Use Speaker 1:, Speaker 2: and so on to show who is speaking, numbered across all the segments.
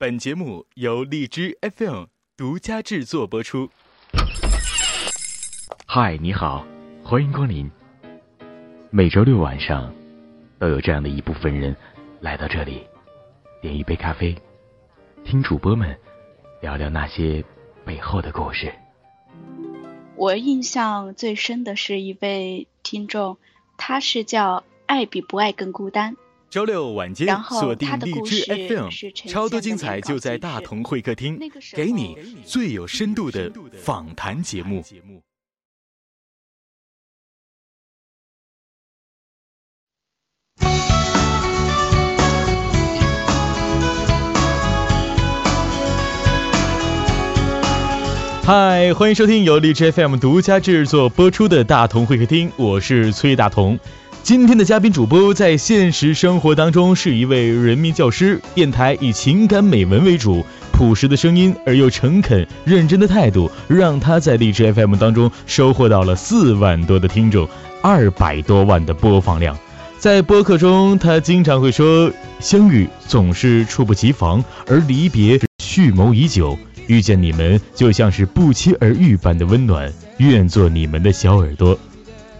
Speaker 1: 本节目由荔枝 FM 独家制作播出。
Speaker 2: 嗨，你好，欢迎光临。每周六晚上，都有这样的一部分人来到这里，点一杯咖啡，听主播们聊聊那些背后的故事。
Speaker 3: 我印象最深的是一位听众，他是叫“爱比不爱更孤单”。
Speaker 1: 周六晚间锁定荔枝 FM，超多精彩就在大同会客厅，给你最有深度的访谈节目。嗨，欢迎收听由荔枝 FM 独家制作播出的大同会客厅，我是崔大同。今天的嘉宾主播在现实生活当中是一位人民教师，电台以情感美文为主，朴实的声音而又诚恳认真的态度，让他在荔枝 FM 当中收获到了四万多的听众，二百多万的播放量。在播客中，他经常会说：“相遇总是猝不及防，而离别蓄谋已久。遇见你们就像是不期而遇般的温暖，愿做你们的小耳朵。”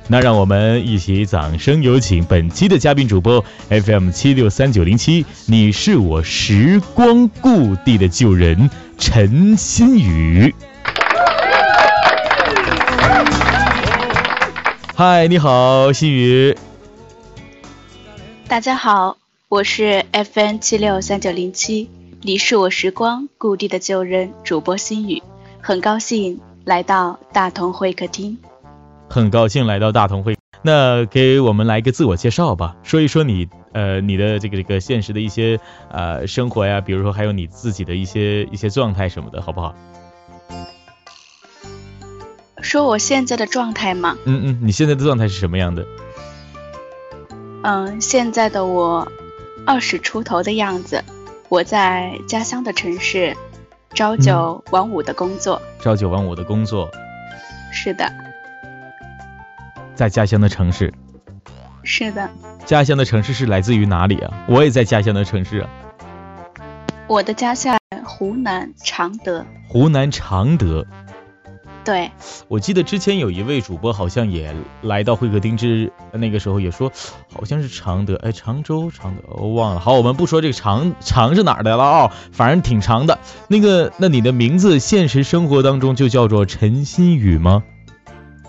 Speaker 1: 那让我们一起掌声有请本期的嘉宾主播 FM 七六三九零七，你是我时光故地的旧人陈新宇。嗨，你好，新宇。
Speaker 3: 大家好，我是 FM 七六三九零七，你是我时光故地的旧人主播新宇，很高兴来到大同会客厅。
Speaker 1: 很高兴来到大同会，那给我们来一个自我介绍吧，说一说你呃你的这个这个现实的一些呃生活呀，比如说还有你自己的一些一些状态什么的，好不好？
Speaker 3: 说我现在的状态吗？
Speaker 1: 嗯嗯，你现在的状态是什么样的？
Speaker 3: 嗯，现在的我二十出头的样子，我在家乡的城市，朝九晚五的工作。
Speaker 1: 朝九晚五的工作。
Speaker 3: 是的。
Speaker 1: 在家乡的城市，
Speaker 3: 是的。
Speaker 1: 家乡的城市是来自于哪里啊？我也在家乡的城市啊。
Speaker 3: 我的家乡湖南常德。
Speaker 1: 湖南常德。
Speaker 3: 对。
Speaker 1: 我记得之前有一位主播好像也来到会客厅之那个时候也说，好像是常德，哎，常州常德，我忘了。好，我们不说这个常常是哪儿的了啊，反正挺长的。那个，那你的名字现实生活当中就叫做陈新宇吗？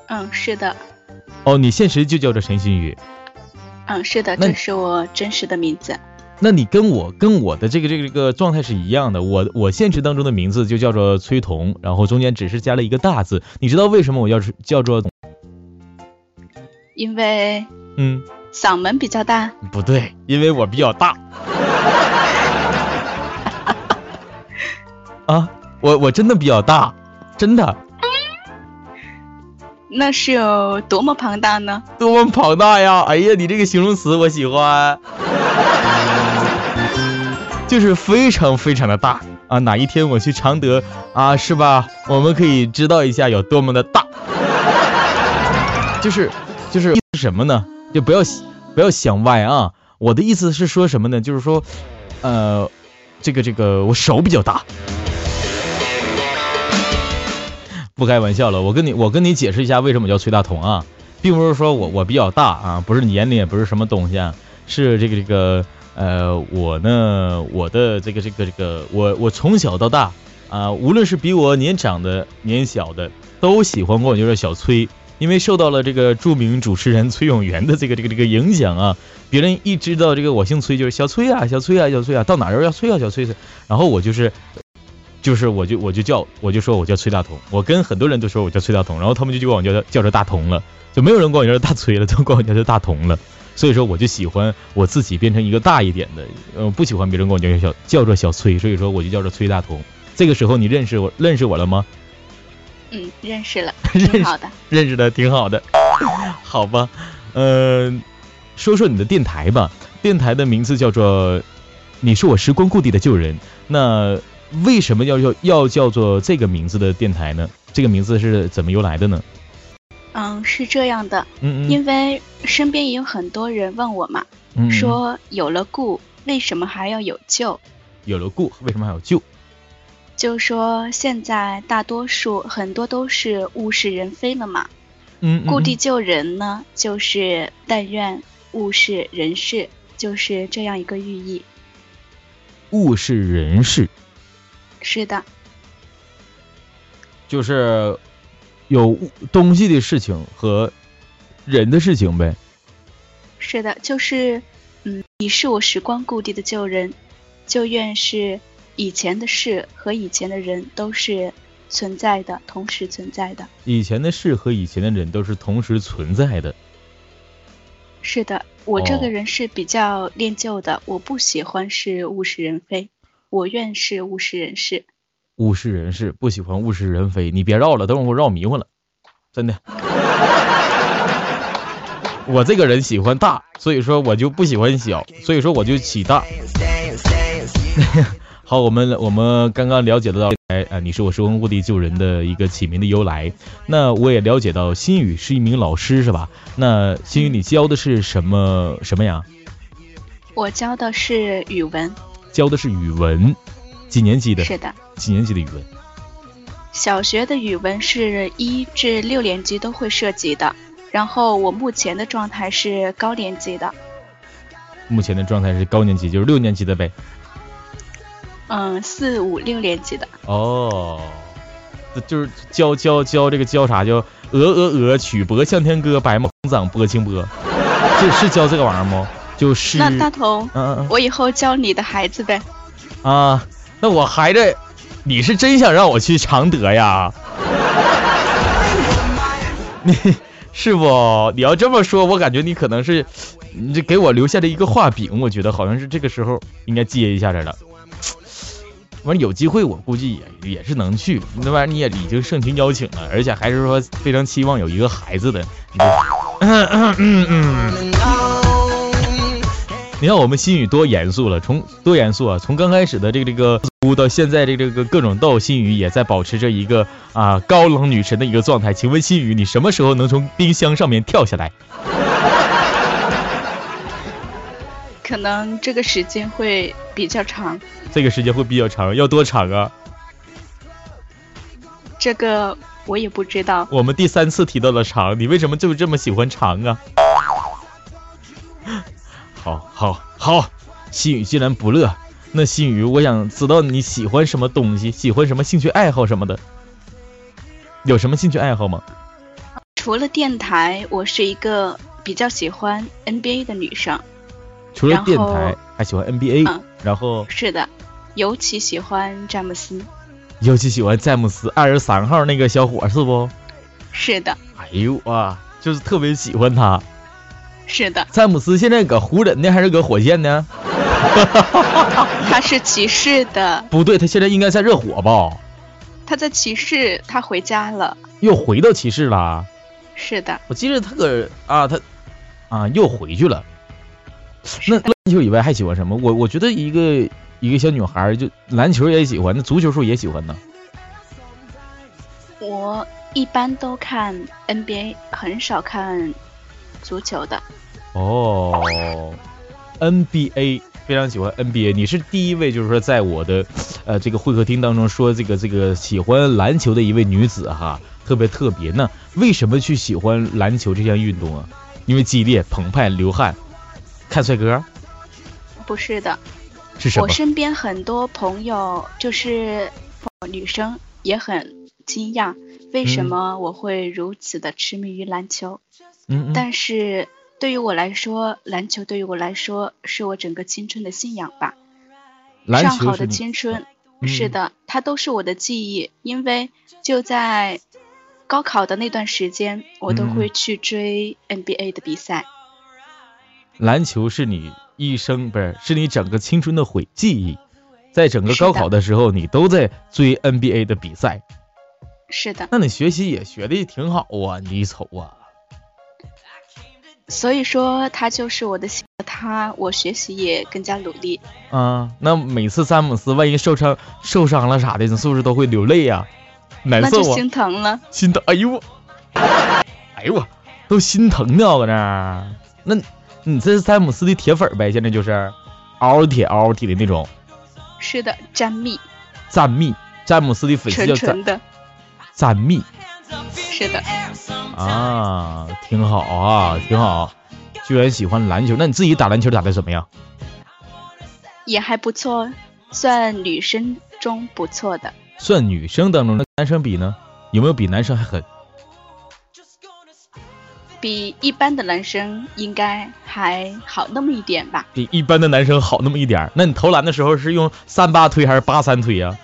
Speaker 3: 嗯，是的。
Speaker 1: 哦，你现实就叫做陈新宇，
Speaker 3: 嗯，是的，这是我真实的名字。
Speaker 1: 那你跟我跟我的这个这个这个状态是一样的，我我现实当中的名字就叫做崔彤，然后中间只是加了一个大字。你知道为什么我要是叫做？
Speaker 3: 因为
Speaker 1: 嗯，
Speaker 3: 嗓门比较大。
Speaker 1: 不对，因为我比较大。啊，我我真的比较大，真的。
Speaker 3: 那是有多么庞大呢？
Speaker 1: 多么庞大呀！哎呀，你这个形容词我喜欢，就是非常非常的大啊！哪一天我去常德啊，是吧？我们可以知道一下有多么的大。就是就是什么呢？就不要不要想歪啊！我的意思是说什么呢？就是说，呃，这个这个我手比较大。不开玩笑了，我跟你我跟你解释一下为什么叫崔大同啊，并不是说我我比较大啊，不是年龄也不是什么东西啊，是这个这个呃我呢我的这个这个这个我我从小到大啊，无论是比我年长的年小的，都喜欢管我叫小崔，因为受到了这个著名主持人崔永元的这个这个这个影响啊，别人一知道这个我姓崔就是小崔啊小崔啊小崔啊，到哪儿都要崔啊小崔，然后我就是。就是我就我就叫我就说我叫崔大同，我跟很多人都说我叫崔大同，然后他们就管我叫叫着大同了，就没有人管我叫大崔了，都管我叫做大同了。所以说我就喜欢我自己变成一个大一点的，呃，不喜欢别人管我叫小叫做小崔，所以说我就叫着崔大同。这个时候你认识我认识我了吗？
Speaker 3: 嗯，认识了，挺好的，
Speaker 1: 认识的挺好的，好吧，嗯，说说你的电台吧，电台的名字叫做你是我时光故地的旧人，那。为什么要要要叫做这个名字的电台呢？这个名字是怎么由来的呢？
Speaker 3: 嗯，是这样的，
Speaker 1: 嗯
Speaker 3: 嗯，因为身边也有很多人问我嘛，说有了故，为什么还要有旧？
Speaker 1: 有了故，为什么还有旧？
Speaker 3: 就说现在大多数很多都是物是人非了嘛。
Speaker 1: 嗯，
Speaker 3: 故地救人呢，就是但愿物是人是，就是这样一个寓意。
Speaker 1: 物是人是，
Speaker 3: 是的，
Speaker 1: 就是有东西的事情和人的事情呗。
Speaker 3: 是的，就是嗯，你是我时光故地的旧人，就愿是以前的事和以前的人都是。存在的，同时存在的。
Speaker 1: 以前的事和以前的人都是同时存在的。
Speaker 3: 是的，我这个人是比较恋旧的，我不喜欢是物是人非，我愿是物是人是。
Speaker 1: 物是人是，不喜欢物是人非。你别绕了，等会儿我绕迷糊了，真的。我这个人喜欢大，所以说我就不喜欢小，所以说我就起大。好，我们我们刚刚了解得到，哎啊，你是我时光故地救人的一个起名的由来。那我也了解到，心宇是一名老师，是吧？那心宇，你教的是什么什么呀？
Speaker 3: 我教的是语文。
Speaker 1: 教的是语文，几年级的？
Speaker 3: 是的。
Speaker 1: 几年级的语文？
Speaker 3: 小学的语文是一至六年级都会涉及的。然后我目前的状态是高年级的。
Speaker 1: 目前的状态是高年级，就是六年级的呗。
Speaker 3: 嗯，四五六年级的
Speaker 1: 哦，就是教教教这个教啥？叫鹅鹅鹅，曲脖向天歌，白毛长波清波，是是教这个玩意儿吗？就是
Speaker 3: 那大同，
Speaker 1: 嗯嗯，
Speaker 3: 我以后教你的孩子呗。
Speaker 1: 啊，那我孩子，你是真想让我去常德呀？你是不？你要这么说，我感觉你可能是，你这给我留下了一个画饼，我觉得好像是这个时候应该接一下来了。完有机会，我估计也也是能去。那玩意儿你也已经盛情邀请了，而且还是说非常期望有一个孩子的。嗯嗯嗯嗯。你看我们心语多严肃了，从多严肃啊！从刚开始的这个这个哭到现在这这个各种逗，心语也在保持着一个啊高冷女神的一个状态。请问心语，你什么时候能从冰箱上面跳下来？
Speaker 3: 可能这个时间会比较长。
Speaker 1: 这个时间会比较长，要多长啊？
Speaker 3: 这个我也不知道。
Speaker 1: 我们第三次提到了长，你为什么就这么喜欢长啊？好，好，好，心雨既然不乐，那心雨，我想知道你喜欢什么东西，喜欢什么兴趣爱好什么的，有什么兴趣爱好吗？
Speaker 3: 除了电台，我是一个比较喜欢 NBA 的女生。
Speaker 1: 除了电台，还喜欢 NBA，
Speaker 3: 嗯，
Speaker 1: 然后
Speaker 3: 是的，尤其喜欢詹姆斯，
Speaker 1: 尤其喜欢詹姆斯二十三号那个小伙是不？
Speaker 3: 是的。
Speaker 1: 哎呦哇，就是特别喜欢他。
Speaker 3: 是的。
Speaker 1: 詹姆斯现在搁湖人呢，还是搁火箭呢？
Speaker 3: 他是骑士的。
Speaker 1: 不对，他现在应该在热火吧？
Speaker 3: 他在骑士，他回家了。
Speaker 1: 又回到骑士了？
Speaker 3: 是的。
Speaker 1: 我记得他搁啊，他啊又回去了。那篮球以外还喜欢什么？我我觉得一个一个小女孩就篮球也喜欢，那足球是也喜欢呢。
Speaker 3: 我一般都看 NBA，很少看足球的。
Speaker 1: 哦，NBA 非常喜欢 NBA，你是第一位就是说在我的呃这个会客厅当中说这个这个喜欢篮球的一位女子哈，特别特别。那为什么去喜欢篮球这项运动啊？因为激烈、澎湃、流汗。看帅哥？
Speaker 3: 不是的，
Speaker 1: 是什么？
Speaker 3: 我身边很多朋友就是女生也很惊讶，为什么我会如此的痴迷于篮球？
Speaker 1: 嗯，
Speaker 3: 但是对于我来说，篮球对于我来说是我整个青春的信仰吧。
Speaker 1: 篮
Speaker 3: 上好的青春，是的，它都是我的记忆，因为就在高考的那段时间，我都会去追 NBA 的比赛。
Speaker 1: 篮球是你一生不是，是你整个青春的回记忆，在整个高考的时候，你都在追 NBA 的比赛。
Speaker 3: 是的。
Speaker 1: 那你学习也学的挺好啊，你瞅啊。
Speaker 3: 所以说他就是我的他，我学习也更加努力。
Speaker 1: 啊，那每次詹姆斯万一受伤受伤了啥的，你是不是都会流泪呀？难受啊。
Speaker 3: 那就心疼了。
Speaker 1: 心疼，哎呦我，哎呦我，都心疼呢搁那，那。你这是詹姆斯的铁粉呗？现在就是，嗷铁嗷铁的那种。
Speaker 3: 是的，詹蜜，
Speaker 1: 詹蜜，詹姆斯的粉丝叫
Speaker 3: 纯的，
Speaker 1: 詹蜜
Speaker 3: 是的，
Speaker 1: 啊，挺好啊，挺好。居然喜欢篮球，那你自己打篮球打的怎么样？
Speaker 3: 也还不错，算女生中不错的。
Speaker 1: 算女生当中的男生比呢？有没有比男生还狠？
Speaker 3: 比一般的男生应该还好那么一点吧。
Speaker 1: 比一般的男生好那么一点儿。那你投篮的时候是用三八推还是八三推呀、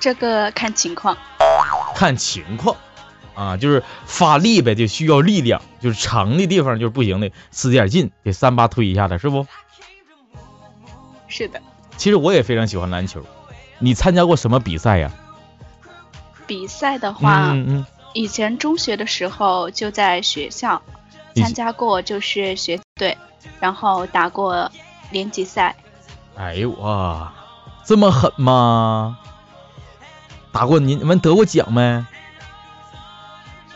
Speaker 3: 这个看情况。
Speaker 1: 看情况啊，就是发力呗，就需要力量，就是长的地方就是不行的，使点劲，给三八推一下子，是不？
Speaker 3: 是的，
Speaker 1: 其实我也非常喜欢篮球。你参加过什么比赛呀？
Speaker 3: 比赛的话，
Speaker 1: 嗯嗯
Speaker 3: 以前中学的时候就在学校参加过，就是学队，然后打过年级赛。
Speaker 1: 哎呦哇，这么狠吗？打过你你们得过奖没？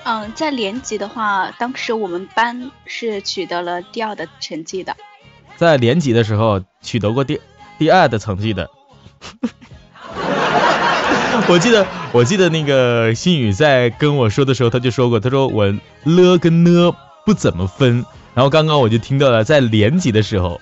Speaker 3: 嗯，在联级的话，当时我们班是取得了第二的成绩的。
Speaker 1: 在联级的时候取得过第第二的成绩的。我记得，我记得那个新宇在跟我说的时候，他就说过，他说我了跟呢不怎么分。然后刚刚我就听到了，在联级的时候，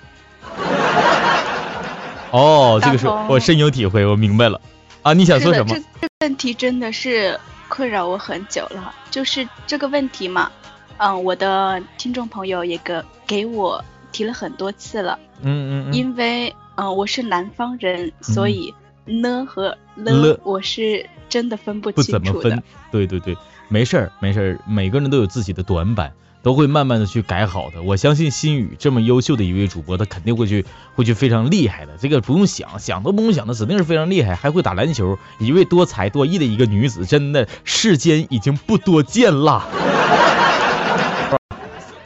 Speaker 1: 哦，这个是我深有体会，我明白了。啊，你想，说什么
Speaker 3: 这？这个问题真的是困扰我很久了。就是这个问题嘛，嗯，我的听众朋友也给给我提了很多次了，
Speaker 1: 嗯嗯嗯，
Speaker 3: 因为嗯我是南方人，所以呢和
Speaker 1: 了
Speaker 3: 了我是真的分不
Speaker 1: 不
Speaker 3: 清楚
Speaker 1: 怎么分
Speaker 3: 的。。
Speaker 1: 对对对，没事儿没事儿，每个人都有自己的短板，都会慢慢的去改好的。我相信心宇这么优秀的一位主播，他肯定会去会去非常厉害的。这个不用想，想都不用想的，指定是非常厉害，还会打篮球，一位多才多艺的一个女子，真的世间已经不多见了。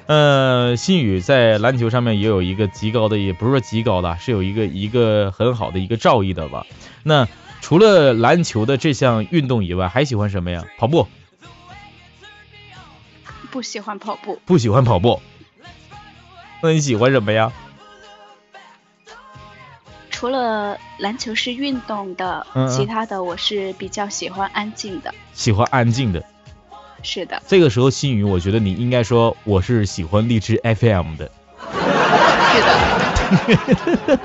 Speaker 1: 呃，心宇在篮球上面也有一个极高的，也不是说极高的，是有一个一个很好的一个造诣的吧。那除了篮球的这项运动以外，还喜欢什么呀？跑步，
Speaker 3: 不喜欢跑步，
Speaker 1: 不喜欢跑步。那你喜欢什么呀？
Speaker 3: 除了篮球是运动的，
Speaker 1: 嗯嗯
Speaker 3: 其他的我是比较喜欢安静的。
Speaker 1: 喜欢安静的。
Speaker 3: 是的，
Speaker 1: 这个时候，心宇，我觉得你应该说我是喜欢荔枝 FM 的，
Speaker 3: 是的，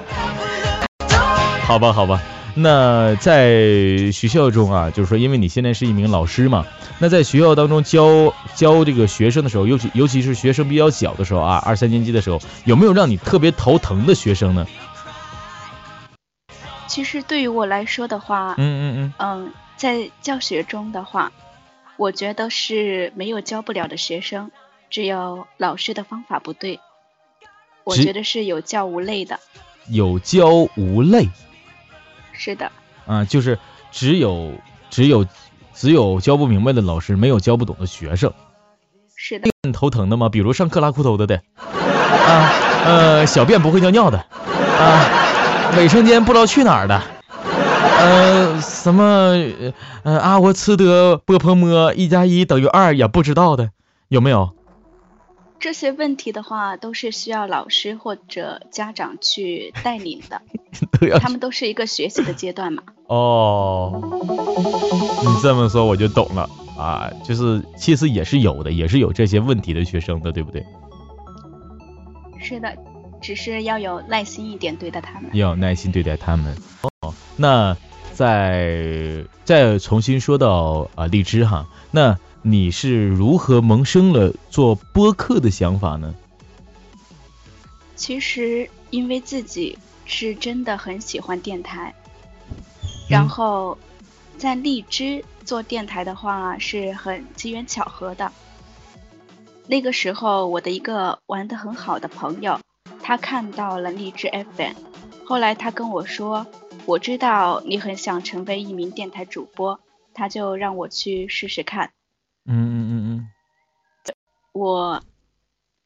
Speaker 1: 好吧，好吧。那在学校中啊，就是说，因为你现在是一名老师嘛，那在学校当中教教这个学生的时候，尤其尤其是学生比较小的时候啊，二三年级的时候，有没有让你特别头疼的学生呢？
Speaker 3: 其实对于我来说的话，
Speaker 1: 嗯嗯
Speaker 3: 嗯，嗯在教学中的话，我觉得是没有教不了的学生，只有老师的方法不对。我觉得是有教无类的。
Speaker 1: 嗯，有教无类
Speaker 3: 是的，
Speaker 1: 啊，就是只有只有只有教不明白的老师，没有教不懂的学生。
Speaker 3: 是的，
Speaker 1: 很头疼的吗？比如上课拉裤头的的，啊，呃，小便不会尿尿的，啊，卫生间不知道去哪儿的，呃，什么，呃啊，我吃的波泼摸一加一等于二也不知道的，有没有？
Speaker 3: 这些问题的话，都是需要老师或者家长去带领的，他们都是一个学习的阶段嘛。
Speaker 1: 哦，你这么说我就懂了啊，就是其实也是有的，也是有这些问题的学生的，对不对？
Speaker 3: 是的，只是要有耐心一点对待他们。
Speaker 1: 要有耐心对待他们。哦，那再再重新说到啊荔枝哈，那你是如何萌生了做播客的想法呢？
Speaker 3: 其实因为自己是真的很喜欢电台，然后在荔枝做电台的话是很机缘巧合的。那个时候，我的一个玩的很好的朋友，他看到了荔枝 FM，后来他跟我说，我知道你很想成为一名电台主播，他就让我去试试看。
Speaker 1: 嗯嗯嗯嗯
Speaker 3: 我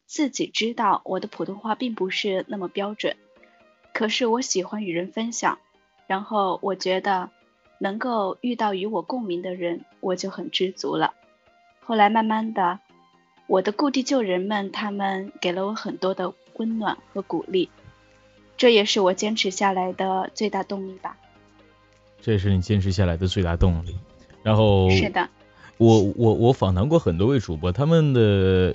Speaker 3: 自己知道我的普通话并不是那么标准，可是我喜欢与人分享，然后我觉得能够遇到与我共鸣的人，我就很知足了。后来慢慢的，我的故地旧人们他们给了我很多的温暖和鼓励，这也是我坚持下来的最大动力吧。
Speaker 1: 这也是你坚持下来的最大动力。然后
Speaker 3: 是的，
Speaker 1: 我我我访谈过很多位主播，他们的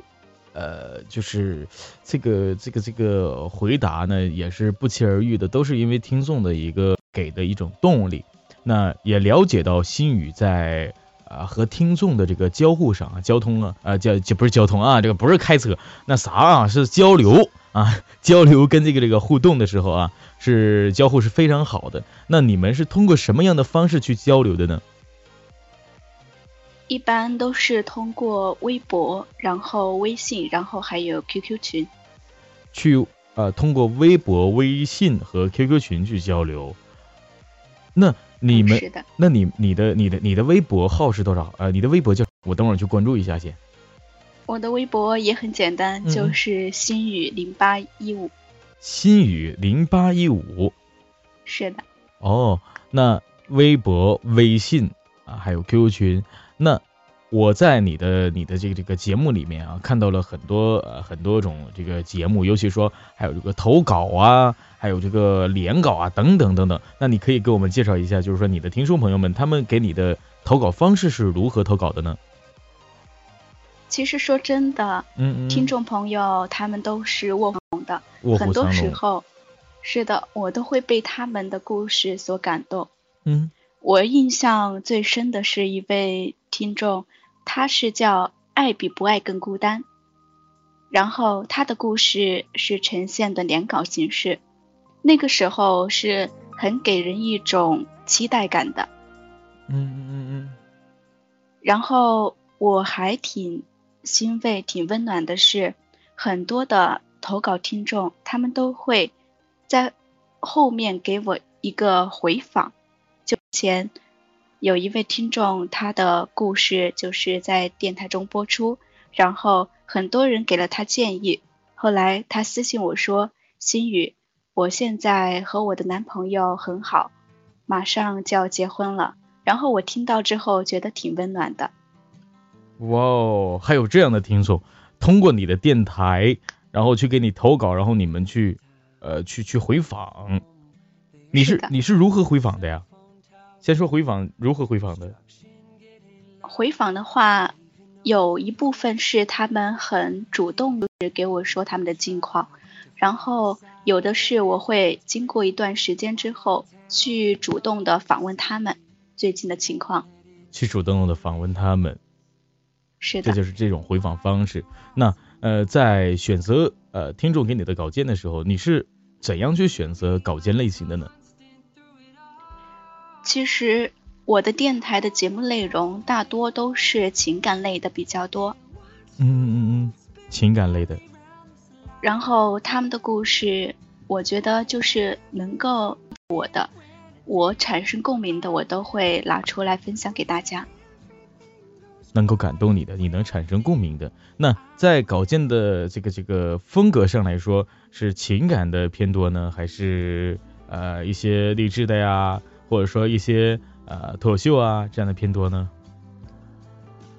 Speaker 1: 呃就是这个这个这个回答呢，也是不期而遇的，都是因为听众的一个给的一种动力。那也了解到心语在啊和听众的这个交互上啊，交通啊啊交就不是交通啊，这个不是开车，那啥啊是交流啊交流跟这个这个互动的时候啊，是交互是非常好的。那你们是通过什么样的方式去交流的呢？
Speaker 3: 一般都是通过微博，然后微信，然后还有 QQ 群。
Speaker 1: 去呃，通过微博、微信和 QQ 群去交流。那你们，
Speaker 3: 是的，
Speaker 1: 那你你的你的你的微博号是多少？呃，你的微博叫我等会儿去关注一下先。
Speaker 3: 我的微博也很简单，就是心语零八一五。
Speaker 1: 心语零八一五。
Speaker 3: 是的。
Speaker 1: 哦，那微博、微信啊，还有 QQ 群。那我在你的你的这个这个节目里面啊，看到了很多呃很多种这个节目，尤其说还有这个投稿啊，还有这个联稿啊等等等等。那你可以给我们介绍一下，就是说你的听众朋友们他们给你的投稿方式是如何投稿的呢？
Speaker 3: 其实说真的，
Speaker 1: 嗯嗯，
Speaker 3: 听众朋友他们都是卧虎的，很多时候是的，我都会被他们的故事所感动。
Speaker 1: 嗯，
Speaker 3: 我印象最深的是一位。听众，他是叫爱比不爱更孤单，然后他的故事是呈现的连稿形式，那个时候是很给人一种期待感的。
Speaker 1: 嗯嗯嗯嗯。
Speaker 3: 然后我还挺欣慰、挺温暖的是，很多的投稿听众，他们都会在后面给我一个回访，就前。有一位听众，他的故事就是在电台中播出，然后很多人给了他建议。后来他私信我说：“心雨，我现在和我的男朋友很好，马上就要结婚了。”然后我听到之后觉得挺温暖的。
Speaker 1: 哇哦，还有这样的听众，通过你的电台，然后去给你投稿，然后你们去，呃，去去回访。你是你是如何回访的呀？先说回访如何回访的？
Speaker 3: 回访的话，有一部分是他们很主动，的给我说他们的近况，然后有的是我会经过一段时间之后，去主动的访问他们最近的情况。
Speaker 1: 去主动的访问他们，
Speaker 3: 是的，
Speaker 1: 这就是这种回访方式。那呃，在选择呃听众给你的稿件的时候，你是怎样去选择稿件类型的呢？
Speaker 3: 其实我的电台的节目内容大多都是情感类的比较多。
Speaker 1: 嗯嗯嗯，情感类的。
Speaker 3: 然后他们的故事，我觉得就是能够我的，我产生共鸣的，我都会拿出来分享给大家。
Speaker 1: 能够感动你的，你能产生共鸣的，那在稿件的这个这个风格上来说，是情感的偏多呢，还是呃一些励志的呀？或者说一些呃脱口秀啊这样的偏多呢？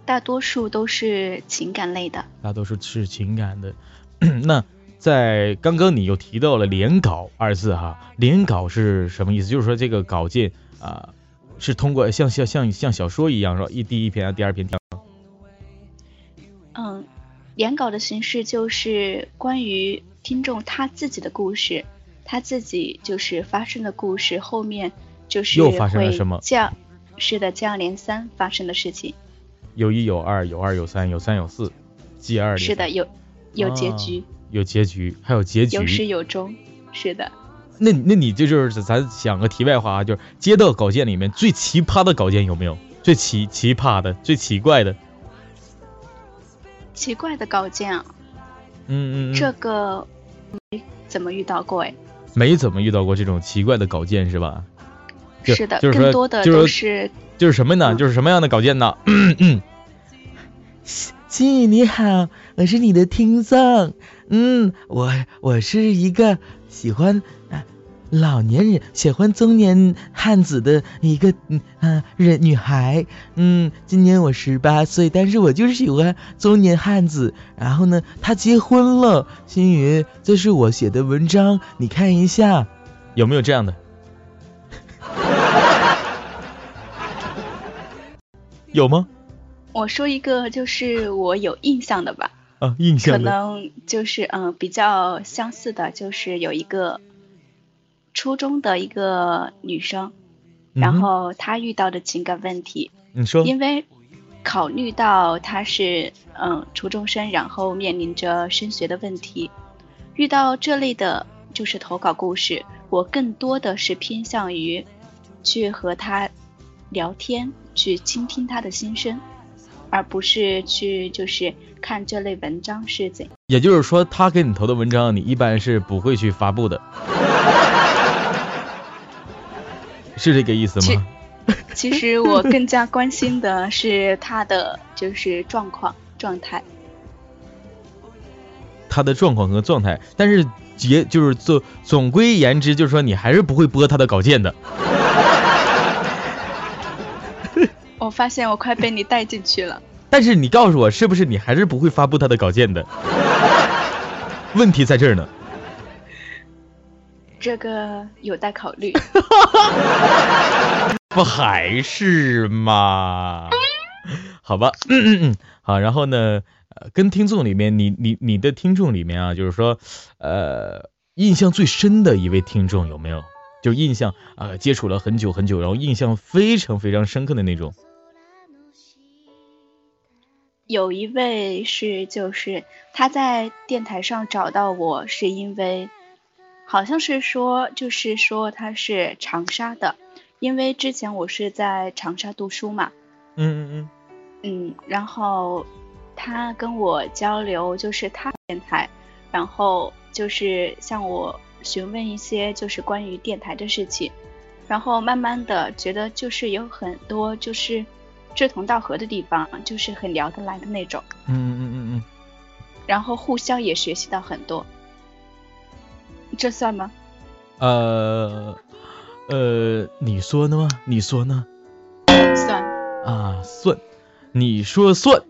Speaker 3: 大多数都是情感类的。
Speaker 1: 大多数是情感的。那在刚刚你又提到了连稿二字哈，连稿是什么意思？就是说这个稿件啊是通过像像像像小说一样，说一第一篇啊第二篇。
Speaker 3: 嗯，连稿的形式就是关于听众他自己的故事，他自己就是发生的故事后面。就是
Speaker 1: 又发生了什么？
Speaker 3: 这样，是的，接二连三发生的事情。
Speaker 1: 有一有二有二有三有三有四，接二连。
Speaker 3: 是的，有有结局，
Speaker 1: 有结局，还有结局，
Speaker 3: 有始有终。是的。
Speaker 1: 那那你这就是咱讲个题外话啊，就是接到稿件里面最奇葩的稿件有没有？最奇奇葩的、最奇怪的？
Speaker 3: 奇怪的稿件啊？
Speaker 1: 嗯
Speaker 3: 嗯。这个没怎么遇到过哎。
Speaker 1: 没怎么遇到过这种奇怪的稿件是吧？
Speaker 3: 是的，
Speaker 1: 就是
Speaker 3: 更多的
Speaker 1: 就
Speaker 3: 是
Speaker 1: 就是什么呢？就是什么样的稿件呢？心雨你好，我是你的听众。嗯，我我是一个喜欢啊
Speaker 4: 老年人喜欢中年汉子的一个嗯啊人女孩。嗯，今年我十八岁，但是我就是喜欢中年汉子。然后呢，他结婚了。心雨，这是我写的文章，你看一下，
Speaker 1: 有没有这样的？有吗？
Speaker 3: 我说一个，就是我有印象的吧。
Speaker 1: 啊，印象
Speaker 3: 可能就是嗯比较相似的，就是有一个初中的一个女生，然后她遇到的情感问题。
Speaker 1: 你说。
Speaker 3: 因为考虑到她是嗯初中生，然后面临着升学的问题，遇到这类的就是投稿故事，我更多的是偏向于去和她聊天。去倾听他的心声，而不是去就是看这类文章是怎。
Speaker 1: 也就是说，他给你投的文章，你一般是不会去发布的，是这个意思吗？
Speaker 3: 其实我更加关心的是他的就是状况状态，
Speaker 1: 他的状况和状态。但是结就是总总归言之，就是说你还是不会播他的稿件的。
Speaker 3: 我发现我快被你带进去了，
Speaker 1: 但是你告诉我，是不是你还是不会发布他的稿件的？问题在这儿呢。
Speaker 3: 这个有待考虑。
Speaker 1: 不还是吗？好吧，嗯嗯嗯，好。然后呢，呃，跟听众里面，你你你的听众里面啊，就是说，呃，印象最深的一位听众有没有？就印象啊，接触了很久很久，然后印象非常非常深刻的那种。
Speaker 3: 有一位是，就是他在电台上找到我，是因为好像是说，就是说他是长沙的，因为之前我是在长沙读书嘛。
Speaker 1: 嗯嗯嗯。
Speaker 3: 嗯，然后他跟我交流，就是他电台，然后就是向我询问一些就是关于电台的事情，然后慢慢的觉得就是有很多就是。志同道合的地方，就是很聊得来的那种。
Speaker 1: 嗯嗯嗯嗯嗯。
Speaker 3: 然后互相也学习到很多，这算吗？
Speaker 1: 呃呃，你说呢吗？你说呢？
Speaker 3: 算。
Speaker 1: 啊，算。你说算，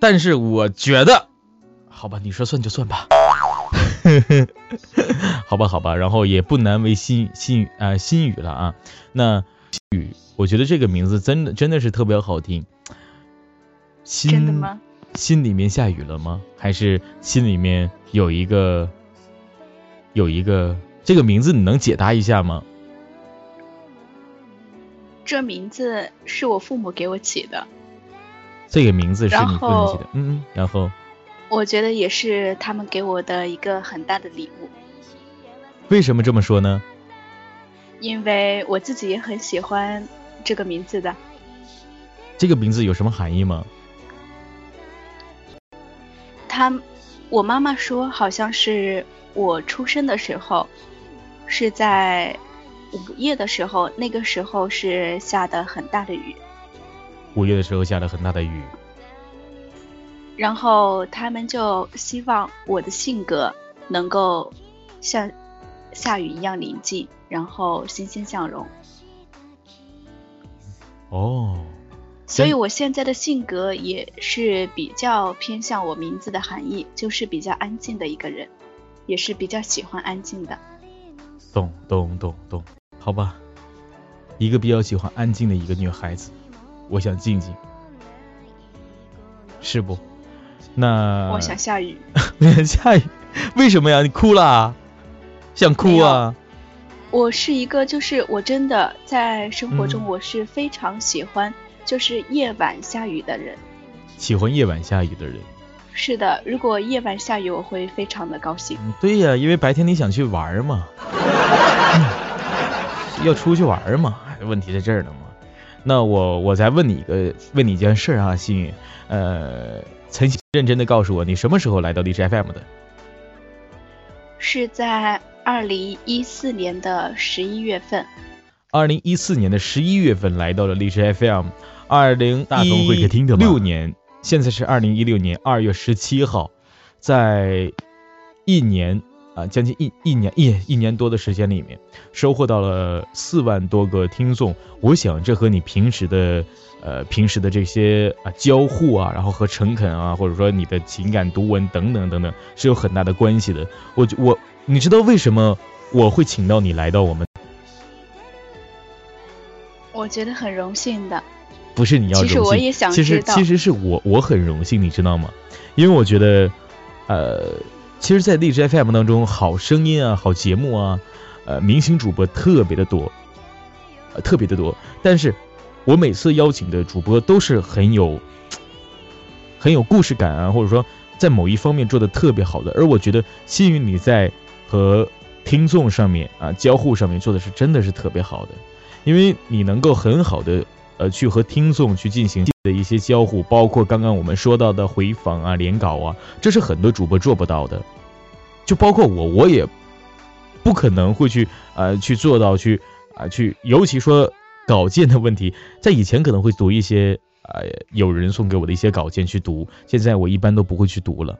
Speaker 1: 但是我觉得，好吧，你说算就算吧。好吧好吧，然后也不难为心心雨啊心语了啊，那雨。我觉得这个名字真的真的是特别好听。心
Speaker 3: 真的吗？
Speaker 1: 心里面下雨了吗？还是心里面有一个有一个这个名字你能解答一下吗？
Speaker 3: 这名字是我父母给我起的。
Speaker 1: 这个名字是你父母起的，嗯嗯，然后
Speaker 3: 我觉得也是他们给我的一个很大的礼物。
Speaker 1: 为什么这么说呢？
Speaker 3: 因为我自己也很喜欢。这个名字的，
Speaker 1: 这个名字有什么含义吗？
Speaker 3: 他，我妈妈说，好像是我出生的时候，是在午夜的时候，那个时候是下的很大的雨。
Speaker 1: 午夜的时候下了很大的雨。
Speaker 3: 然后他们就希望我的性格能够像下雨一样宁静，然后欣欣向荣。
Speaker 1: 哦，
Speaker 3: 所以我现在的性格也是比较偏向我名字的含义，就是比较安静的一个人，也是比较喜欢安静的。
Speaker 1: 懂懂懂懂，好吧，一个比较喜欢安静的一个女孩子，我想静静，是不？那
Speaker 3: 我想下雨，
Speaker 1: 我 想下雨，为什么呀？你哭了？想哭啊？
Speaker 3: 我是一个，就是我真的在生活中，我是非常喜欢，就是夜晚下雨的人。
Speaker 1: 喜欢夜晚下雨的人。
Speaker 3: 是的，如果夜晚下雨，我会非常的高兴。
Speaker 1: 对呀，因为白天你想去玩嘛，要出去玩嘛，问题在这儿呢嘛。那我我再问你一个，问你一件事啊，心雨，呃，曾认真的告诉我，你什么时候来到荔枝 FM 的？
Speaker 3: 是在。二零一四年的十一月份，
Speaker 1: 二零一四年的十一月份来到了荔枝 FM。二零一六年，现在是二零一六年二月十七号，在一年啊，将近一一年一一年多的时间里面，收获到了四万多个听众。我想这和你平时的呃平时的这些啊交互啊，然后和诚恳啊，或者说你的情感读文等等等等，是有很大的关系的。我我你知道为什么我会请到你来到我们？
Speaker 3: 我觉得很荣幸的。
Speaker 1: 不是你要荣幸，
Speaker 3: 其实我也想
Speaker 1: 其实其实是我我很荣幸，你知道吗？因为我觉得，呃，其实，在荔枝 FM 当中，好声音啊，好节目啊，呃，明星主播特别的多，呃，特别的多。但是，我每次邀请的主播都是很有很有故事感啊，或者说在某一方面做的特别好的。而我觉得，幸运你在和听众上面啊交互上面做的是真的是特别好的，因为你能够很好的。呃，去和听众去进行的一些交互，包括刚刚我们说到的回访啊、连稿啊，这是很多主播做不到的。就包括我，我也不可能会去呃去做到去啊去，尤其说稿件的问题，在以前可能会读一些呃有人送给我的一些稿件去读，现在我一般都不会去读了。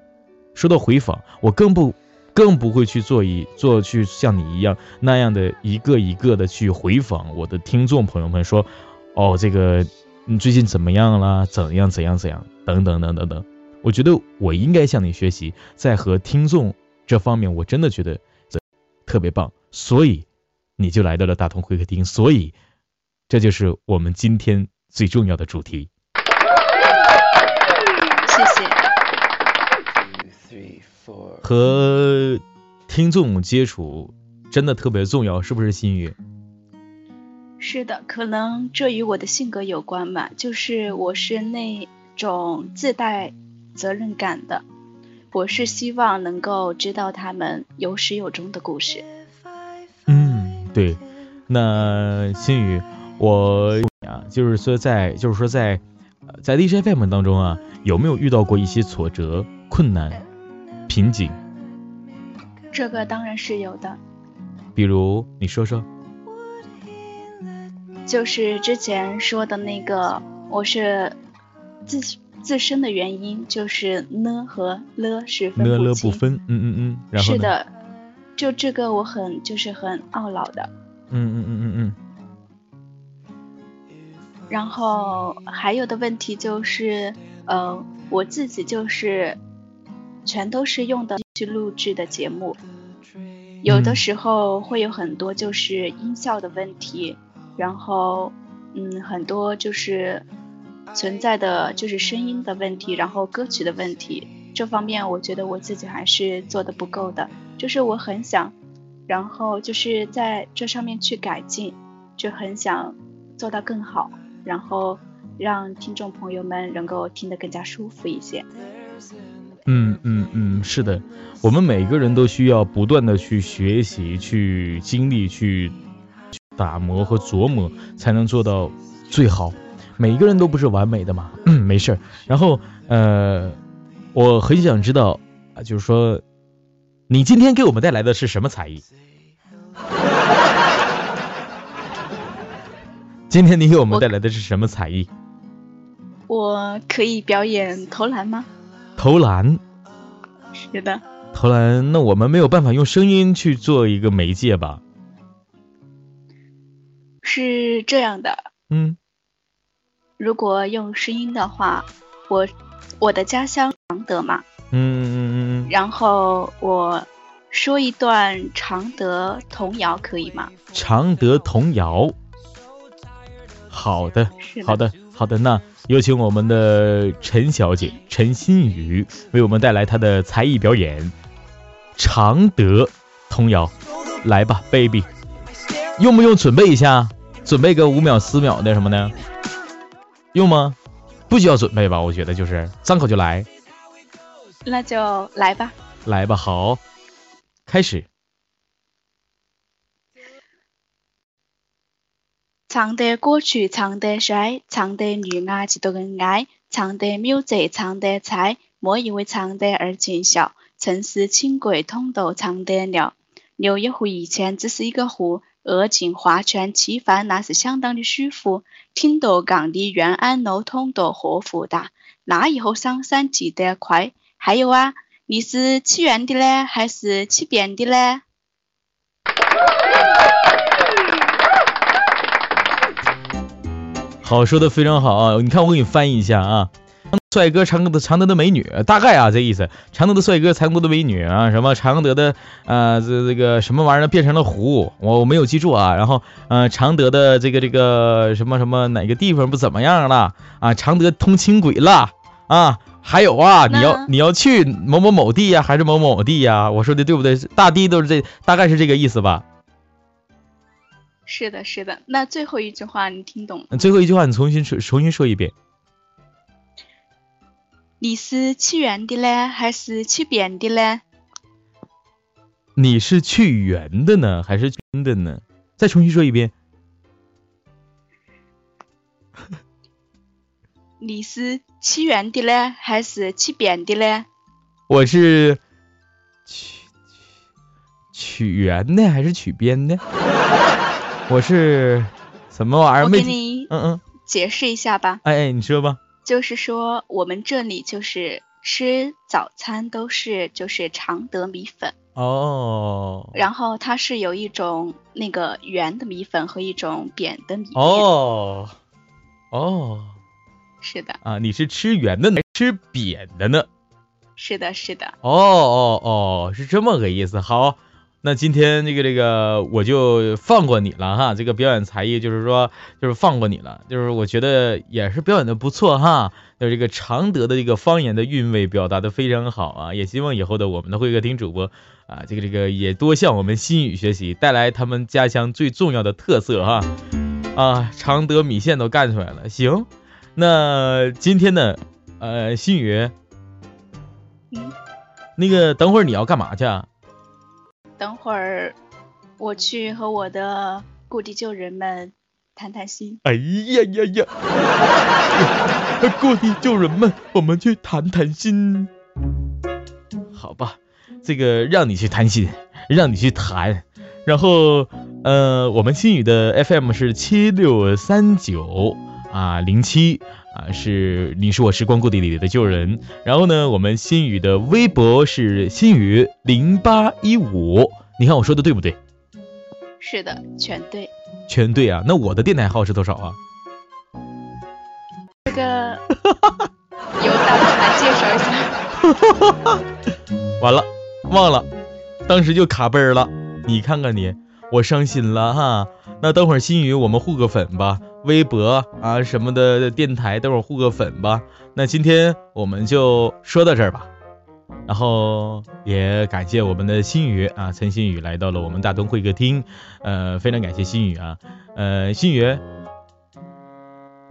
Speaker 1: 说到回访，我更不更不会去做一做去像你一样那样的一个一个的去回访我的听众朋友们说。哦，这个你最近怎么样啦？怎样怎样怎样？等等等等等，我觉得我应该向你学习，在和听众这方面，我真的觉得特别棒，所以你就来到了大同会客厅，所以这就是我们今天最重要的主题。
Speaker 3: 谢谢。
Speaker 1: 和听众接触真的特别重要，是不是心宇？
Speaker 3: 是的，可能这与我的性格有关吧，就是我是那种自带责任感的，我是希望能够知道他们有始有终的故事。
Speaker 1: 嗯，对。那心宇，我啊，就是说在，就是说在，在 DJ FM 当中啊，有没有遇到过一些挫折、困难、瓶颈？
Speaker 3: 这个当然是有的。
Speaker 1: 比如，你说说。
Speaker 3: 就是之前说的那个，我是自自身的原因，就是呢和了是分
Speaker 1: 不
Speaker 3: 清。
Speaker 1: 不分，嗯嗯嗯，然后
Speaker 3: 是的，就这个我很就是很懊恼的。
Speaker 1: 嗯嗯嗯嗯嗯。
Speaker 3: 然后还有的问题就是，呃，我自己就是全都是用的去录制的节目，有的时候会有很多就是音效的问题。然后，嗯，很多就是存在的就是声音的问题，然后歌曲的问题，这方面我觉得我自己还是做的不够的，就是我很想，然后就是在这上面去改进，就很想做到更好，然后让听众朋友们能够听得更加舒服一些。
Speaker 1: 嗯嗯嗯，是的，我们每个人都需要不断的去学习、去经历、去。打磨和琢磨才能做到最好，每一个人都不是完美的嘛，没事儿。然后呃，我很想知道啊，就是说你今天给我们带来的是什么才艺？今天你给我们带来的是什么才艺？
Speaker 3: 我可以表演投篮吗？
Speaker 1: 投篮？
Speaker 3: 是的。
Speaker 1: 投篮？那我们没有办法用声音去做一个媒介吧？
Speaker 3: 是这样的，
Speaker 1: 嗯，
Speaker 3: 如果用声音的话，我我的家乡常德嘛，
Speaker 1: 嗯嗯嗯
Speaker 3: 然后我说一段常德童谣可以吗？
Speaker 1: 常德童谣，好的，好的，好的，那有请我们的陈小姐陈新宇为我们带来她的才艺表演，常德童谣，来吧，baby，用不用准备一下？准备个五秒、十秒的什么的，用吗？不需要准备吧？我觉得就是张口就来。
Speaker 3: 那就来吧。
Speaker 1: 来吧，好，开始。
Speaker 3: 唱得歌曲唱得帅，唱得女伢子都很爱，唱得妙贼唱得菜，莫以为唱得而见笑。城市轻轨通都唱得了，刘一湖以前只是一个湖。二进画圈吃饭那是相当的舒服，听得杠的愿安路通得和福大，那以后上山记得快。还有啊，你是起圆的嘞，还是起扁的嘞？
Speaker 1: 好，说的非常好啊！你看，我给你翻译一下啊。帅哥，常德的常德的美女，大概啊这意思。常德的帅哥，常德的美女啊，什么常德的呃这这个什么玩意儿变成了湖，我我没有记住啊。然后呃常德的这个这个什么什么哪个地方不怎么样了啊？常德通轻轨了啊？还有啊，你要你要去某某某地呀，还是某某某地呀？我说的对不对？大地都是这，大概是这个意思吧？
Speaker 3: 是的，是的。那最后一句话你听懂了？
Speaker 1: 最后一句话你重新说，重新说一遍。
Speaker 3: 你是去圆的嘞，还是去扁的嘞？
Speaker 1: 你是去圆的呢，还是圆的呢？再重新说一遍。
Speaker 3: 你是去圆的嘞，还是去扁的嘞？
Speaker 1: 我是去去取圆的，还是取边的？我是什么玩意儿？
Speaker 3: 我给你
Speaker 1: 嗯嗯
Speaker 3: 解释一下吧。
Speaker 1: 哎哎，你说吧。
Speaker 3: 就是说，我们这里就是吃早餐都是就是常德米粉
Speaker 1: 哦，
Speaker 3: 然后它是有一种那个圆的米粉和一种扁的米面。
Speaker 1: 哦哦，
Speaker 3: 是的，
Speaker 1: 啊，你是吃圆的呢，吃扁的呢？
Speaker 3: 是的，是的。
Speaker 1: 哦哦哦，是这么个意思。好。那今天这个这个我就放过你了哈，这个表演才艺就是说就是放过你了，就是我觉得也是表演的不错哈，就这个常德的这个方言的韵味表达的非常好啊，也希望以后的我们的会客厅主播啊，这个这个也多向我们新宇学习，带来他们家乡最重要的特色哈啊，常德米线都干出来了，行，那今天呢，呃，新宇，
Speaker 3: 嗯，
Speaker 1: 那个等会儿你要干嘛去？啊？
Speaker 3: 等会儿我去和我的故地旧人们谈谈心。
Speaker 1: 哎呀呀呀！故地旧人们，我们去谈谈心。好吧，这个让你去谈心，让你去谈。然后，呃，我们新宇的 FM 是七六三九啊零七啊，是你是我时光故地里的旧人。然后呢，我们新宇的微博是新宇零八一五。你看我说的对不对？
Speaker 3: 是的，全对。
Speaker 1: 全对啊！那我的电台号是多少啊？
Speaker 3: 这个由大头来介绍一下。
Speaker 1: 完了，忘了，当时就卡背了。你看看你，我伤心了哈。那等会儿新宇我们互个粉吧，微博啊什么的电台，等会儿互个粉吧。那今天我们就说到这儿吧。然后也感谢我们的新宇啊，陈新宇来到了我们大东会客厅，呃，非常感谢新宇啊，呃，新宇，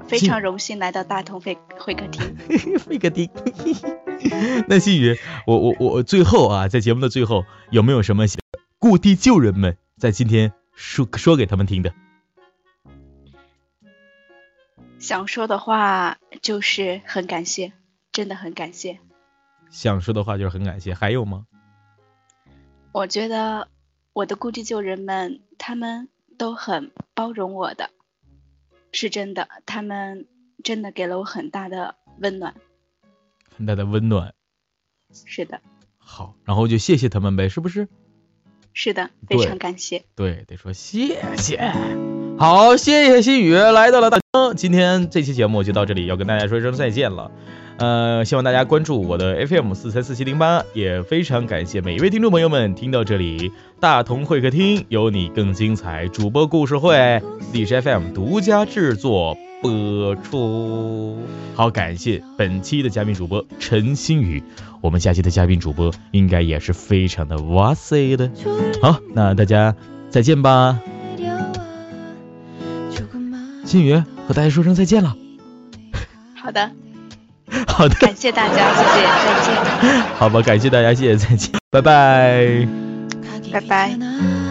Speaker 3: 非常荣幸来到大同会会客厅，
Speaker 1: 会客厅。那新宇，我我我最后啊，在节目的最后，有没有什么故地旧人们在今天说说给他们听的？
Speaker 3: 想说的话就是很感谢，真的很感谢。
Speaker 1: 想说的话就是很感谢，还有吗？
Speaker 3: 我觉得我的故地旧人们，他们都很包容我的，是真的，他们真的给了我很大的温暖，
Speaker 1: 很大的温暖。
Speaker 3: 是的。
Speaker 1: 好，然后就谢谢他们呗，是不是？
Speaker 3: 是的，非常感谢。
Speaker 1: 对，得说谢谢。好，谢谢新宇来到了大东，今天这期节目就到这里，要跟大家说一声再见了。呃，希望大家关注我的 FM 四三四七零八，也非常感谢每一位听众朋友们听到这里。大同会客厅有你更精彩，主播故事会，历史 FM 独家制作播出。好，感谢本期的嘉宾主播陈新宇，我们下期的嘉宾主播应该也是非常的哇塞的。好，那大家再见吧。星宇和大家说声再见了。
Speaker 3: 好的。
Speaker 1: 好的，
Speaker 3: 感谢大家，谢谢，再见。
Speaker 1: 好吧，感谢大家，谢谢，再见，拜拜，
Speaker 3: 拜拜。